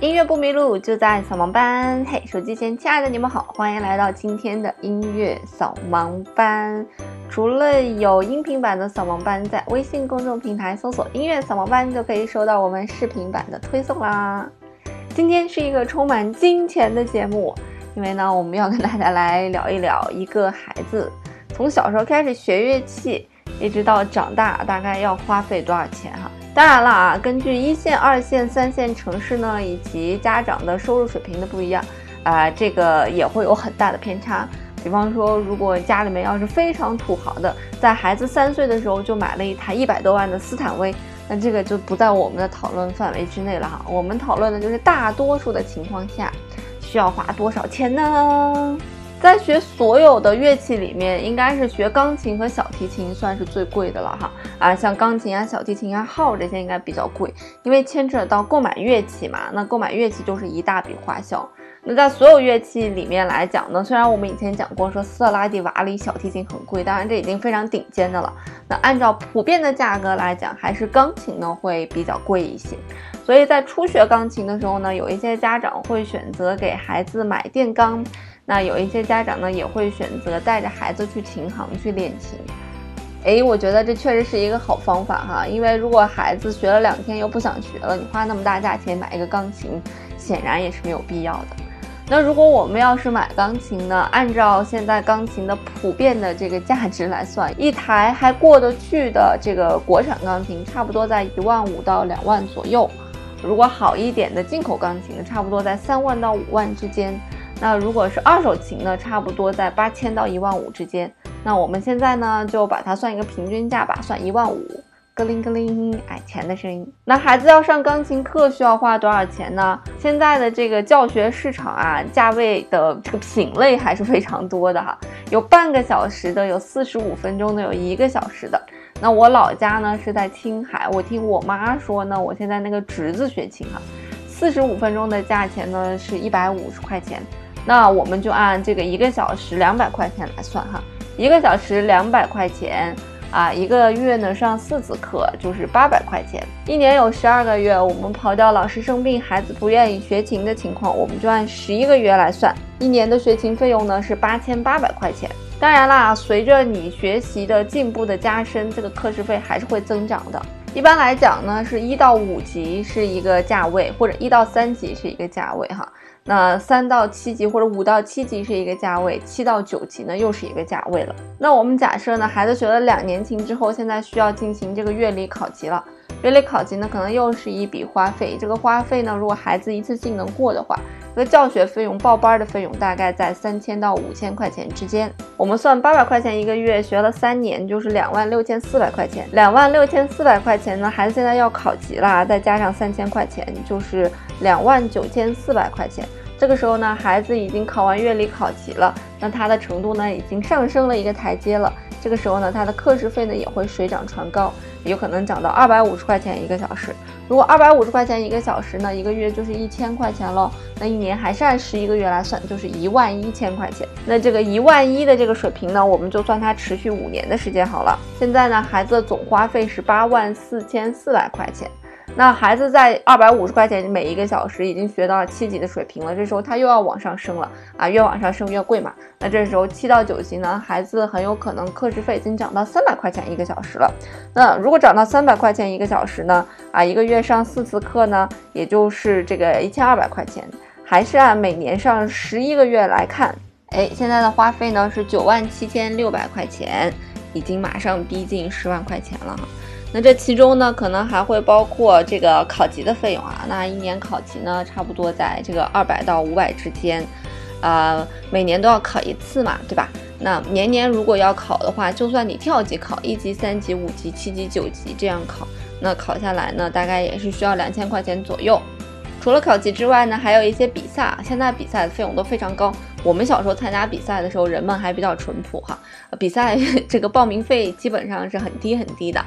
音乐不迷路，就在扫盲班。嘿，手机前亲爱的你们好，欢迎来到今天的音乐扫盲班。除了有音频版的扫盲班，在微信公众平台搜索“音乐扫盲班”就可以收到我们视频版的推送啦。今天是一个充满金钱的节目，因为呢，我们要跟大家来聊一聊一个孩子从小时候开始学乐器，一直到长大，大概要花费多少钱哈。当然了啊，根据一线、二线、三线城市呢，以及家长的收入水平的不一样，啊，这个也会有很大的偏差。比方说，如果家里面要是非常土豪的，在孩子三岁的时候就买了一台一百多万的斯坦威，那这个就不在我们的讨论范围之内了哈。我们讨论的就是大多数的情况下，需要花多少钱呢？在学所有的乐器里面，应该是学钢琴和小提琴算是最贵的了哈啊，像钢琴啊、小提琴啊、号这些应该比较贵，因为牵扯到购买乐器嘛。那购买乐器就是一大笔花销。那在所有乐器里面来讲呢，虽然我们以前讲过说斯特拉迪瓦里小提琴很贵，当然这已经非常顶尖的了。那按照普遍的价格来讲，还是钢琴呢会比较贵一些。所以在初学钢琴的时候呢，有一些家长会选择给孩子买电钢。那有一些家长呢，也会选择带着孩子去琴行去练琴。哎，我觉得这确实是一个好方法哈，因为如果孩子学了两天又不想学了，你花那么大价钱买一个钢琴，显然也是没有必要的。那如果我们要是买钢琴呢，按照现在钢琴的普遍的这个价值来算，一台还过得去的这个国产钢琴，差不多在一万五到两万左右。如果好一点的进口钢琴，差不多在三万到五万之间。那如果是二手琴呢，差不多在八千到一万五之间。那我们现在呢，就把它算一个平均价吧，算一万五。咯铃咯铃，哎，钱的声音。那孩子要上钢琴课需要花多少钱呢？现在的这个教学市场啊，价位的这个品类还是非常多的哈，有半个小时的，有四十五分钟的，有一个小时的。那我老家呢是在青海，我听我妈说呢，我现在那个侄子学琴哈，四十五分钟的价钱呢是一百五十块钱。那我们就按这个一个小时两百块钱来算哈，一个小时两百块钱啊，一个月呢上四次课就是八百块钱，一年有十二个月，我们刨掉老师生病、孩子不愿意学琴的情况，我们就按十一个月来算，一年的学琴费用呢是八千八百块钱。当然啦，随着你学习的进步的加深，这个课时费还是会增长的。一般来讲呢，是一到五级是一个价位，或者一到三级是一个价位哈。那三到七级或者五到七级是一个价位，七到九级呢又是一个价位了。那我们假设呢，孩子学了两年琴之后，现在需要进行这个乐理考级了。乐理考级呢，可能又是一笔花费。这个花费呢，如果孩子一次性能过的话，这个教学费用、报班的费用大概在三千到五千块钱之间。我们算八百块钱一个月，学了三年就是两万六千四百块钱。两万六千四百块钱呢，孩子现在要考级了，再加上三千块钱，就是两万九千四百块钱。这个时候呢，孩子已经考完乐理考级了，那他的程度呢，已经上升了一个台阶了。这个时候呢，他的课时费呢也会水涨船高，有可能涨到二百五十块钱一个小时。如果二百五十块钱一个小时呢，一个月就是一千块钱喽。那一年还是按十一个月来算，就是一万一千块钱。那这个一万一的这个水平呢，我们就算它持续五年的时间好了。现在呢，孩子的总花费是八万四千四百块钱。那孩子在二百五十块钱每一个小时已经学到了七级的水平了，这时候他又要往上升了啊，越往上升越贵嘛。那这时候七到九级呢，孩子很有可能课时费已经涨到三百块钱一个小时了。那如果涨到三百块钱一个小时呢，啊，一个月上四次课呢，也就是这个一千二百块钱，还是按每年上十一个月来看，哎，现在的花费呢是九万七千六百块钱，已经马上逼近十万块钱了哈。那这其中呢，可能还会包括这个考级的费用啊。那一年考级呢，差不多在这个二百到五百之间，啊，每年都要考一次嘛，对吧？那年年如果要考的话，就算你跳级考一级、三级、五级、七级、九级这样考，那考下来呢，大概也是需要两千块钱左右。除了考级之外呢，还有一些比赛，现在比赛的费用都非常高。我们小时候参加比赛的时候，人们还比较淳朴哈，比赛 这个报名费基本上是很低很低的。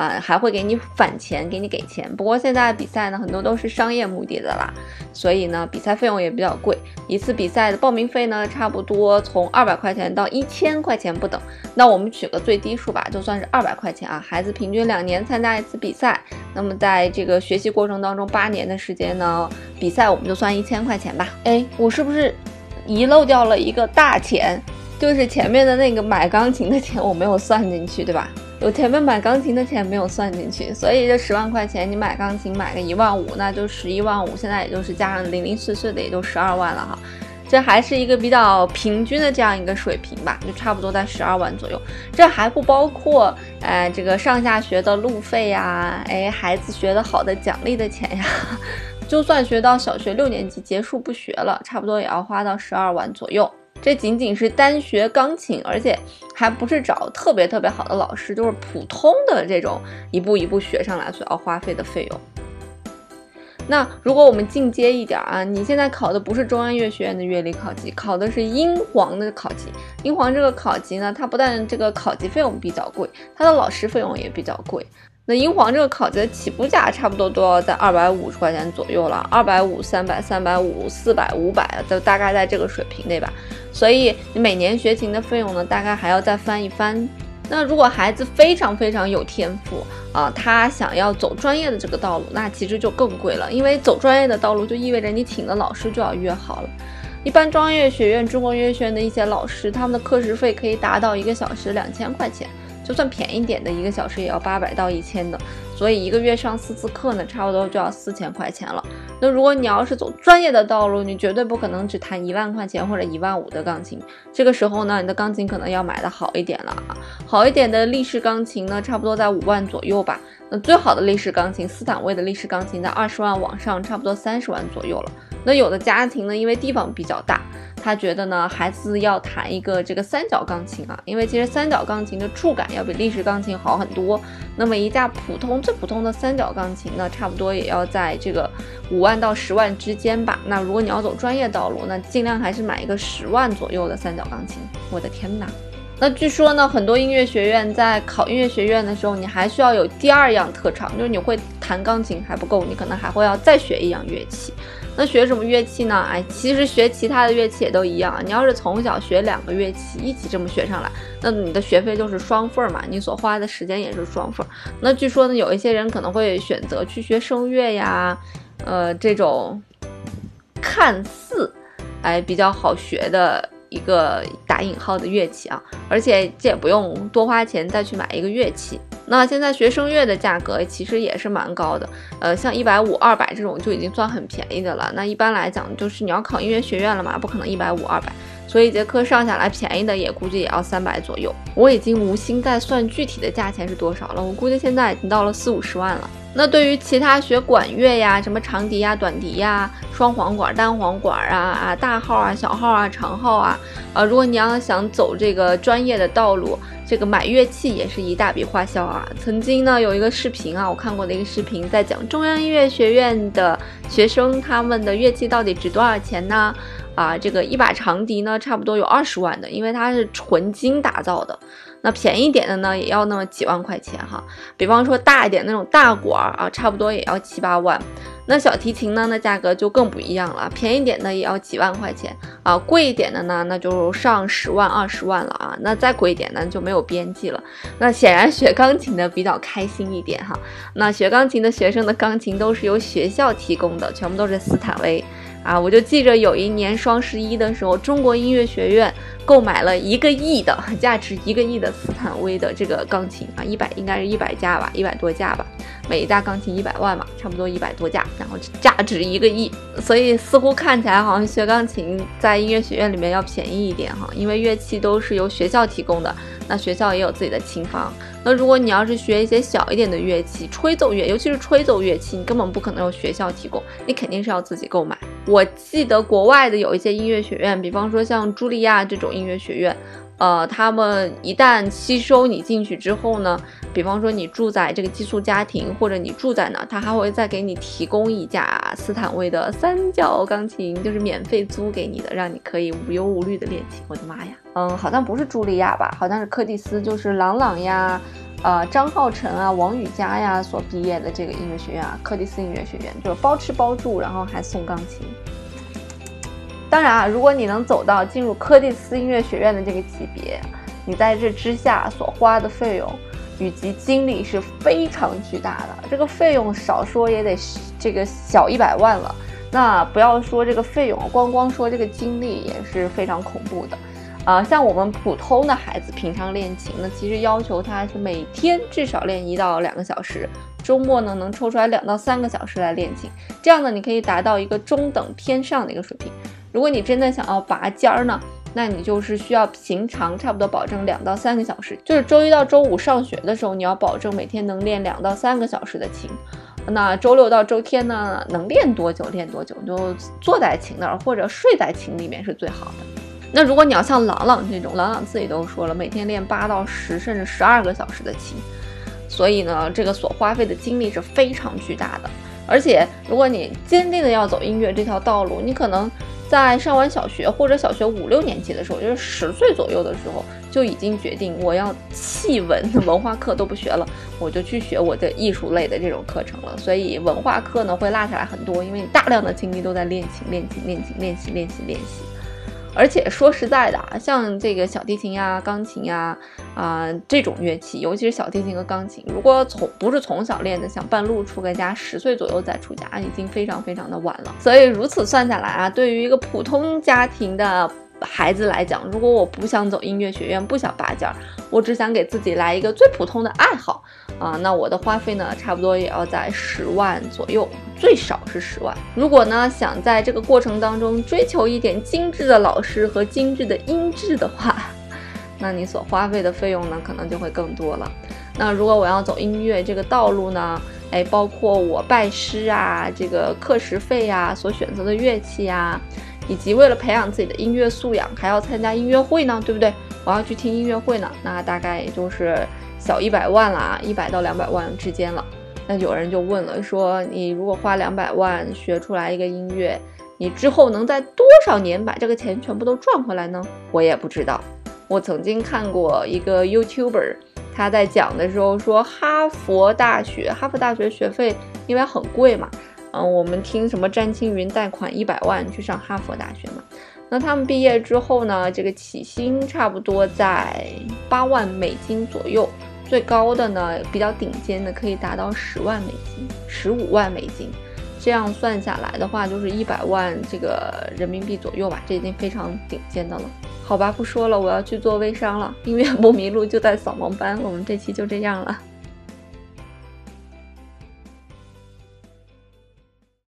啊，还会给你返钱，给你给钱。不过现在比赛呢，很多都是商业目的的啦，所以呢，比赛费用也比较贵。一次比赛的报名费呢，差不多从二百块钱到一千块钱不等。那我们取个最低数吧，就算是二百块钱啊。孩子平均两年参加一次比赛，那么在这个学习过程当中，八年的时间呢，比赛我们就算一千块钱吧。哎，我是不是遗漏掉了一个大钱？就是前面的那个买钢琴的钱我没有算进去，对吧？我前面买钢琴的钱没有算进去，所以这十万块钱你买钢琴买个一万五，那就十一万五，现在也就是加上零零碎碎的也就十二万了哈，这还是一个比较平均的这样一个水平吧，就差不多在十二万左右。这还不包括呃这个上下学的路费呀，哎孩子学的好的奖励的钱呀，就算学到小学六年级结束不学了，差不多也要花到十二万左右。这仅仅是单学钢琴，而且还不是找特别特别好的老师，就是普通的这种一步一步学上来所要花费的费用。那如果我们进阶一点啊，你现在考的不是中央音乐学院的乐理考级，考的是英皇的考级。英皇这个考级呢，它不但这个考级费用比较贵，它的老师费用也比较贵。那英皇这个考级的起步价差不多都要在二百五十块钱左右了，二百五、三百、三百五、四百、五百，都大概在这个水平内吧。所以你每年学琴的费用呢，大概还要再翻一番。那如果孩子非常非常有天赋啊，他想要走专业的这个道路，那其实就更贵了。因为走专业的道路就意味着你请的老师就要约好了。一般专业学院、中国音乐学院的一些老师，他们的课时费可以达到一个小时两千块钱。就算便宜点的一个小时也要八百到一千的，所以一个月上四次课呢，差不多就要四千块钱了。那如果你要是走专业的道路，你绝对不可能只弹一万块钱或者一万五的钢琴。这个时候呢，你的钢琴可能要买的好一点了啊，好一点的立式钢琴呢，差不多在五万左右吧。那最好的立式钢琴，斯坦威的立式钢琴在二十万往上，差不多三十万左右了。那有的家庭呢，因为地方比较大。他觉得呢，孩子要弹一个这个三角钢琴啊，因为其实三角钢琴的触感要比立式钢琴好很多。那么一架普通最普通的三角钢琴呢，差不多也要在这个五万到十万之间吧。那如果你要走专业道路，那尽量还是买一个十万左右的三角钢琴。我的天哪！那据说呢，很多音乐学院在考音乐学院的时候，你还需要有第二样特长，就是你会弹钢琴还不够，你可能还会要再学一样乐器。那学什么乐器呢？哎，其实学其他的乐器也都一样。你要是从小学两个乐器一起这么学上来，那你的学费就是双份儿嘛，你所花的时间也是双份儿。那据说呢，有一些人可能会选择去学声乐呀，呃，这种看似哎比较好学的一个打引号的乐器啊，而且这也不用多花钱再去买一个乐器。那现在学声乐的价格其实也是蛮高的，呃，像一百五、二百这种就已经算很便宜的了。那一般来讲，就是你要考音乐学院了嘛，不可能一百五、二百，所以一节课上下来，便宜的也估计也要三百左右。我已经无心再算具体的价钱是多少了，我估计现在已经到了四五十万了。那对于其他学管乐呀，什么长笛呀、短笛呀、双簧管、单簧管啊啊、大号啊、小号啊、长号啊，啊，如果你要想走这个专业的道路，这个买乐器也是一大笔花销啊。曾经呢有一个视频啊，我看过的一个视频，在讲中央音乐学院的学生他们的乐器到底值多少钱呢？啊，这个一把长笛呢，差不多有二十万的，因为它是纯金打造的。那便宜点的呢，也要那么几万块钱哈。比方说大一点那种大管儿啊，差不多也要七八万。那小提琴呢，那价格就更不一样了，便宜点的也要几万块钱啊，贵一点的呢，那就上十万二十万了啊。那再贵一点呢，就没有边际了。那显然学钢琴的比较开心一点哈。那学钢琴的学生的钢琴都是由学校提供的，全部都是斯坦威。啊，我就记着有一年双十一的时候，中国音乐学院购买了一个亿的 价值一个亿的斯坦威的这个钢琴啊，一百应该是一百架吧，一百多架吧，每一架钢琴一百万嘛，差不多一百多架，然后价值一个亿，所以似乎看起来好像学钢琴在音乐学院里面要便宜一点哈，因为乐器都是由学校提供的，那学校也有自己的琴房。那如果你要是学一些小一点的乐器，吹奏乐，尤其是吹奏乐器，你根本不可能有学校提供，你肯定是要自己购买。我记得国外的有一些音乐学院，比方说像茱莉亚这种音乐学院。呃，他们一旦吸收你进去之后呢，比方说你住在这个寄宿家庭，或者你住在哪，他还会再给你提供一架斯坦威的三角钢琴，就是免费租给你的，让你可以无忧无虑的练琴。我的妈呀，嗯，好像不是茱莉亚吧，好像是柯蒂斯，就是朗朗呀，呃张浩辰啊、王羽佳呀所毕业的这个音乐学院啊，柯蒂斯音乐学院，就是包吃包住，然后还送钢琴。当然啊，如果你能走到进入柯蒂斯音乐学院的这个级别，你在这之下所花的费用以及精力是非常巨大的。这个费用少说也得这个小一百万了。那不要说这个费用，光光说这个精力也是非常恐怖的。啊，像我们普通的孩子平常练琴呢，其实要求他是每天至少练一到两个小时，周末呢能抽出来两到三个小时来练琴。这样呢，你可以达到一个中等偏上的一个水平。如果你真的想要拔尖儿呢，那你就是需要平常差不多保证两到三个小时，就是周一到周五上学的时候，你要保证每天能练两到三个小时的琴。那周六到周天呢，能练多久练多久，就坐在琴那儿或者睡在琴里面是最好的。那如果你要像朗朗这种，朗朗自己都说了，每天练八到十甚至十二个小时的琴，所以呢，这个所花费的精力是非常巨大的。而且，如果你坚定的要走音乐这条道路，你可能。在上完小学或者小学五六年级的时候，就是十岁左右的时候，就已经决定我要弃文文化课都不学了，我就去学我的艺术类的这种课程了。所以文化课呢会落下来很多，因为你大量的精力都在练琴、练琴、练琴、练习、练习、练习。而且说实在的啊，像这个小提琴呀、钢琴呀，啊这种乐器，尤其是小提琴和钢琴，如果从不是从小练的，想半路出个家，十岁左右再出家，已经非常非常的晚了。所以如此算下来啊，对于一个普通家庭的。孩子来讲，如果我不想走音乐学院，不想拔尖儿，我只想给自己来一个最普通的爱好啊，那我的花费呢，差不多也要在十万左右，最少是十万。如果呢，想在这个过程当中追求一点精致的老师和精致的音质的话，那你所花费的费用呢，可能就会更多了。那如果我要走音乐这个道路呢，哎，包括我拜师啊，这个课时费呀，所选择的乐器呀。以及为了培养自己的音乐素养，还要参加音乐会呢，对不对？我要去听音乐会呢，那大概也就是小一百万啦，一百到两百万之间了。那有人就问了，说你如果花两百万学出来一个音乐，你之后能在多少年把这个钱全部都赚回来呢？我也不知道。我曾经看过一个 YouTuber，他在讲的时候说，哈佛大学，哈佛大学学费因为很贵嘛。嗯，我们听什么詹青云贷款一百万去上哈佛大学嘛？那他们毕业之后呢？这个起薪差不多在八万美金左右，最高的呢，比较顶尖的可以达到十万美金、十五万美金。这样算下来的话，就是一百万这个人民币左右吧，这已经非常顶尖的了。好吧，不说了，我要去做微商了。音乐不迷路就在扫盲班，我们这期就这样了。